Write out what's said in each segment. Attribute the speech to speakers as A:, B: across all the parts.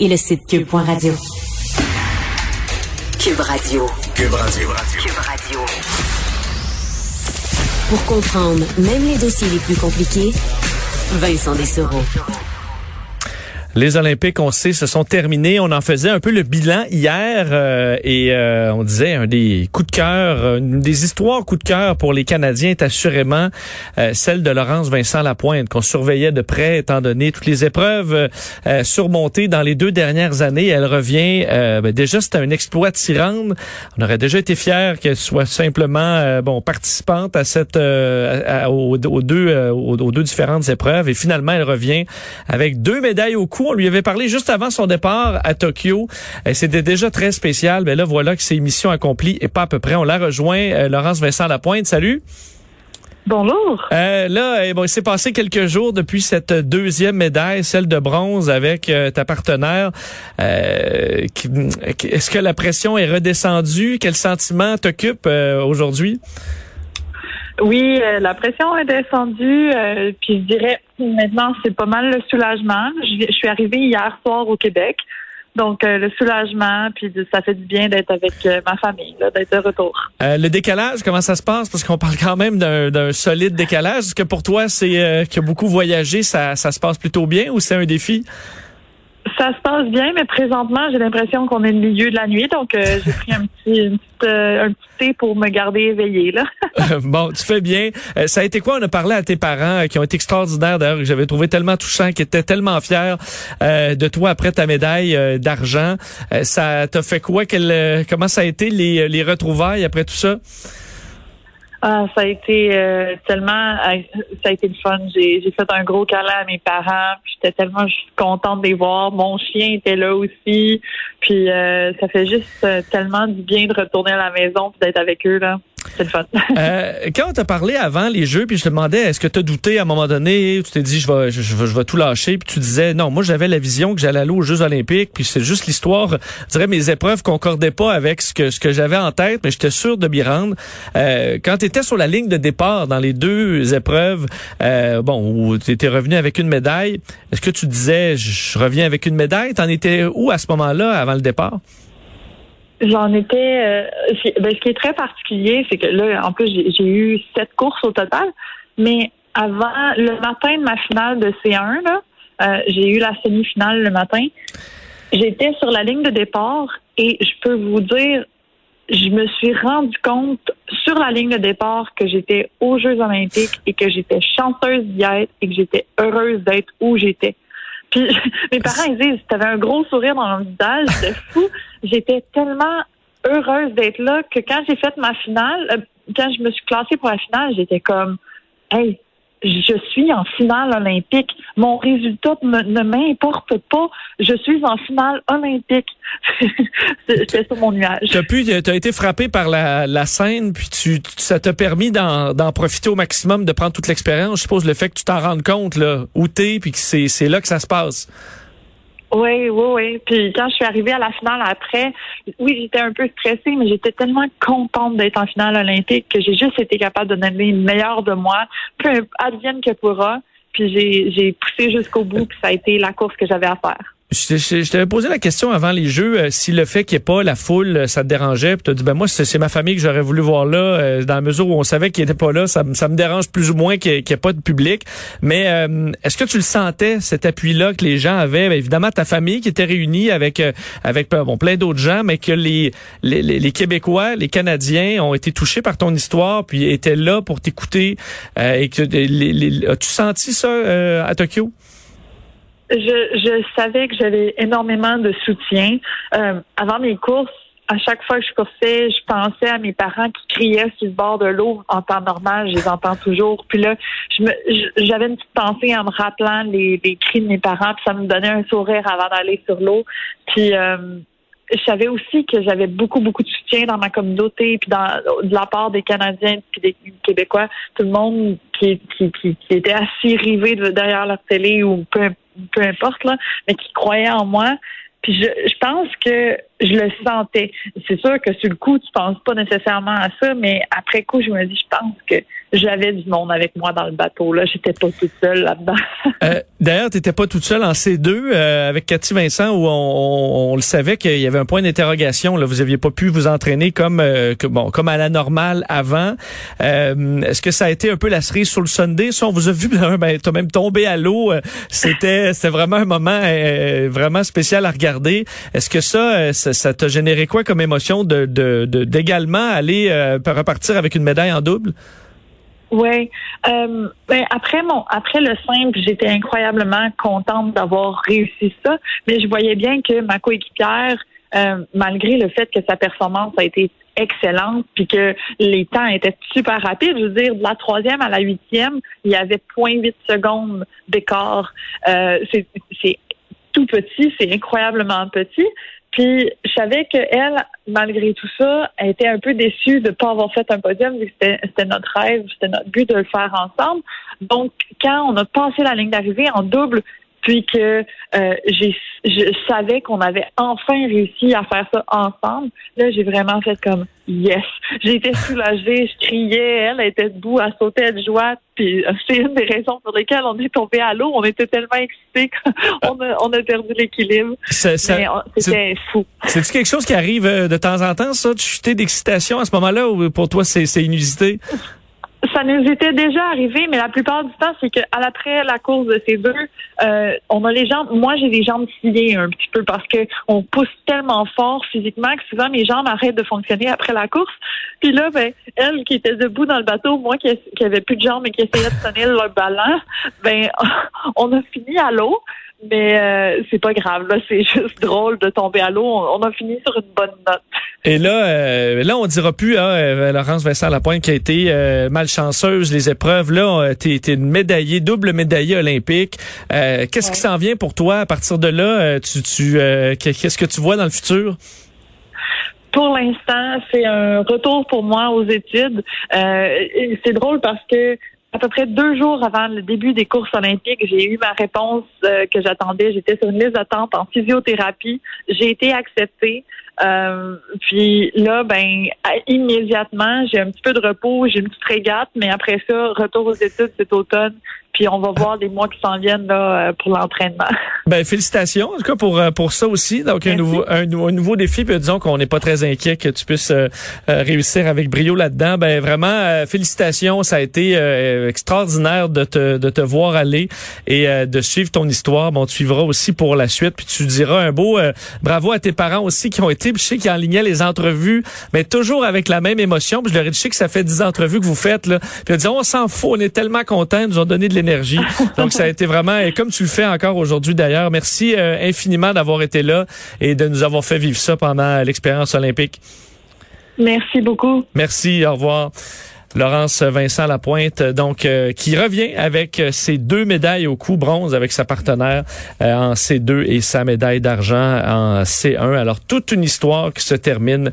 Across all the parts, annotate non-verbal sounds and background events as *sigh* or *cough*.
A: et le site cube.radio. Cube Radio.
B: Cube Radio.
A: Cube Radio. Pour comprendre même les dossiers les plus compliqués, Vincent Dessereau.
C: Les Olympiques, on sait, se sont terminés. On en faisait un peu le bilan hier euh, et euh, on disait un des coups de cœur, euh, une des histoires coups de cœur pour les Canadiens est assurément celle de Laurence Vincent Lapointe qu'on surveillait de près étant donné toutes les épreuves surmontées dans les deux dernières années. Elle revient. Ben, déjà, c'était un exploit rendre. On aurait déjà été fiers qu'elle soit simplement bon participante à cette aux, deux aux, deux différentes épreuves et finalement elle revient avec deux médailles au cou on lui avait parlé juste avant son départ à Tokyo. Euh, c'était déjà très spécial. Mais là, voilà que c'est mission accomplie et pas à peu près. On l'a rejoint. Euh, Laurence Vincent Lapointe, salut.
D: Bonjour.
C: Euh, là, eh bon, il s'est passé quelques jours depuis cette deuxième médaille, celle de bronze avec ta partenaire. Est-ce que la pression est redescendue? Quel sentiment t'occupe aujourd'hui?
D: Oui, euh, la pression est descendue. Euh, puis je dirais maintenant c'est pas mal le soulagement. Je, suis arrivée hier soir au Québec. Donc, euh, le soulagement, puis ça fait du bien d'être avec ma famille, d'être de retour.
C: le décalage, comment ça se passe? Parce qu'on parle quand même d'un solide décalage. Est-ce que pour toi, c'est qui a beaucoup voyagé, ça, ça se passe plutôt bien ou c'est un défi?
D: Ça se passe bien, mais présentement, j'ai l'impression qu'on est au milieu de la nuit, donc euh, j'ai pris un petit, euh, un petit thé pour me garder éveillé. Là. *laughs*
C: bon, tu fais bien. Euh, ça a été quoi? On a parlé à tes parents qui ont été extraordinaires, d'ailleurs, que j'avais trouvé tellement touchant, qui étaient tellement fiers de toi après ta médaille d'argent. ça t'a fait quoi? Quel, comment ça a été les, les retrouvailles après tout ça?
D: Ah, ça a été euh, tellement, euh, ça a été le fun. J'ai, j'ai fait un gros câlin à mes parents. Puis j'étais tellement contente de les voir. Mon chien était là aussi. Puis euh, ça fait juste tellement du bien de retourner à la maison et d'être avec eux là.
C: Euh, quand on t'a parlé avant les jeux, puis je te demandais, est-ce que tu as douté à un moment donné, tu t'es dit, je vais, je, je, vais tout lâcher, puis tu disais, non, moi j'avais la vision que j'allais aller aux Jeux olympiques, puis c'est juste l'histoire, je dirais, mes épreuves concordaient pas avec ce que, ce que j'avais en tête, mais j'étais sûr de m'y rendre. Euh, quand tu étais sur la ligne de départ dans les deux épreuves, euh, bon, où tu étais revenu avec une médaille, est-ce que tu disais, je reviens avec une médaille? T'en étais où à ce moment-là, avant le départ?
D: J'en étais. Euh, ben, ce qui est très particulier, c'est que là, en plus, j'ai eu sept courses au total, mais avant le matin de ma finale de C1, là, euh, j'ai eu la semi-finale le matin. J'étais sur la ligne de départ et je peux vous dire, je me suis rendu compte sur la ligne de départ que j'étais aux Jeux olympiques et que j'étais chanceuse d'y être et que j'étais heureuse d'être où j'étais. Puis *laughs* mes parents ils disent, t'avais un gros sourire dans mon visage, c'était *laughs* fou. J'étais tellement heureuse d'être là que quand j'ai fait ma finale, euh, quand je me suis classée pour la finale, j'étais comme, hey, je suis en finale olympique. Mon résultat ne m'importe pas. Je suis en finale olympique. *laughs* C'était ça mon nuage.
C: Tu as été frappé par la, la scène, puis tu, ça t'a permis d'en profiter au maximum, de prendre toute l'expérience. Je suppose le fait que tu t'en rendes compte là, où t'es, puis que c'est là que ça se passe.
D: Oui, oui, oui. Puis quand je suis arrivée à la finale après, oui, j'étais un peu stressée, mais j'étais tellement contente d'être en finale olympique que j'ai juste été capable de donner le meilleur de moi, peu advienne que pourra. Puis j'ai poussé jusqu'au bout, puis ça a été la course que j'avais à faire.
C: Je, t'avais posé la question avant les jeux euh, si le fait qu'il n'y ait pas la foule, euh, ça te dérangeait. Puis tu dit ben moi c'est ma famille que j'aurais voulu voir là. Euh, dans la mesure où on savait qu'il n'était pas là, ça, ça, me dérange plus ou moins qu'il n'y ait, pas de public. Mais est-ce que tu le sentais cet appui-là que les gens avaient? Ben, Évidemment ta famille qui était réunie avec avec bon plein d'autres gens, mais que les, les, les Québécois, les Canadiens ont été touchés par ton histoire, puis étaient là pour t'écouter. et que as-tu senti ça à Tokyo?
D: Je, je savais que j'avais énormément de soutien. Euh, avant mes courses, à chaque fois que je coursais, je pensais à mes parents qui criaient sur le bord de l'eau en temps normal. Je les entends toujours. Puis là, j'avais une petite pensée en me rappelant les, les cris de mes parents. Puis ça me donnait un sourire avant d'aller sur l'eau. Puis euh, je savais aussi que j'avais beaucoup, beaucoup de soutien dans ma communauté, puis dans, de la part des Canadiens puis des Québécois, tout le monde qui, qui, qui, était assis rivé derrière leur télé ou peu, peu importe, là, mais qui croyait en moi. Puis je pense que je le sentais. C'est sûr que sur le coup, tu penses pas nécessairement à ça, mais après coup, je me dis, je pense que j'avais du monde avec moi dans le bateau. Là, j'étais pas toute seule là-dedans. *laughs*
C: euh, D'ailleurs, t'étais pas toute seule en C2 euh, avec Cathy Vincent où on, on, le savait qu'il y avait un point d'interrogation. Là, vous aviez pas pu vous entraîner comme euh, bon comme à la normale avant. Euh, Est-ce que ça a été un peu la cerise sur le Sunday? Si on vous a vu, *laughs* ben, t'as même tombé à l'eau. C'était c'était vraiment un moment vraiment spécial à regarder. Est-ce que ça, ça t'a généré quoi comme émotion de d'également aller repartir avec une médaille en double?
D: Oui. Euh, ben après le simple, j'étais incroyablement contente d'avoir réussi ça, mais je voyais bien que ma coéquipière, euh, malgré le fait que sa performance a été excellente, puis que les temps étaient super rapides, je veux dire, de la troisième à la huitième, il y avait 0.8 secondes d'écart. Euh, c'est tout petit, c'est incroyablement petit. Puis je savais qu'elle, malgré tout ça, elle était un peu déçue de ne pas avoir fait un podium, c'était notre rêve, c'était notre but de le faire ensemble. Donc, quand on a passé la ligne d'arrivée en double, puis que euh, j'ai, je savais qu'on avait enfin réussi à faire ça ensemble. Là, j'ai vraiment fait comme yes. J'ai été soulagée, je criais, elle était debout, elle sautait de joie. Puis euh, c'est une des raisons pour lesquelles on est tombé à l'eau. On était tellement excités *laughs* qu'on a, on a perdu l'équilibre. C'était fou.
C: C'est-tu quelque chose qui arrive euh, de temps en temps, ça, de chuter d'excitation à ce moment-là, ou pour toi c'est inusité?
D: Ça nous était déjà arrivé, mais la plupart du temps, c'est qu'à l'après la course de ces deux, euh, on a les jambes. Moi, j'ai les jambes sciées un petit peu parce que on pousse tellement fort physiquement que souvent mes jambes arrêtent de fonctionner après la course. Puis là, ben, elle qui était debout dans le bateau, moi qui, qui avait plus de jambes et qui essayait de sonner le ballon, ben, *laughs* on a fini à l'eau. Mais euh, c'est pas grave, là, c'est *laughs* juste drôle de tomber à l'eau. On, a fini sur une bonne note.
C: Et là, euh, là, on dira plus, hein, euh, Laurence Vincent Lapointe qui a été euh, malchanceuse les épreuves. Là, t'es es une médaillée, double médaillée olympique. Qu'est-ce qui s'en vient pour toi à partir de là? Tu, tu qu'est-ce que tu vois dans le futur?
D: Pour l'instant, c'est un retour pour moi aux études. c'est drôle parce que à peu près deux jours avant le début des courses olympiques, j'ai eu ma réponse euh, que j'attendais. J'étais sur une liste d'attente en physiothérapie. J'ai été acceptée. Euh, puis là, ben immédiatement, j'ai un petit peu de repos, j'ai une petite régate, mais après ça, retour aux études cet automne. Puis on va voir les mois qui s'en viennent là, euh, pour l'entraînement. *laughs*
C: Ben félicitations en tout cas pour euh, pour ça aussi. Donc un nouveau un, nouveau défi. Puis disons qu'on n'est pas très inquiet que tu puisses réussir avec brio là-dedans. Ben vraiment félicitations. Ça a été extraordinaire de te de te voir aller et de suivre ton histoire. Bon, tu suivras aussi pour la suite. Puis tu diras un beau bravo à tes parents aussi qui ont été je sais qu'ils enlignaient les entrevues, mais toujours avec la même émotion. Puis je leur ai dit, je sais que ça fait 10 entrevues que vous faites. Là. Puis ils ont dit, on s'en fout, on est tellement contents, ils nous ont donné de *laughs* Donc ça a été vraiment, et comme tu le fais encore aujourd'hui d'ailleurs, merci euh, infiniment d'avoir été là et de nous avoir fait vivre ça pendant l'expérience olympique.
D: Merci beaucoup.
C: Merci, au revoir. Laurence Vincent Lapointe, donc euh, qui revient avec euh, ses deux médailles au coup bronze avec sa partenaire euh, en C2 et sa médaille d'argent en C1. Alors toute une histoire qui se termine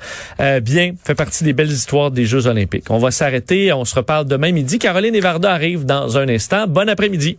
C: bien, fait partie des belles histoires des Jeux olympiques. On va s'arrêter, on se reparle demain midi. Caroline Evarda arrive dans un instant. Bon après-midi.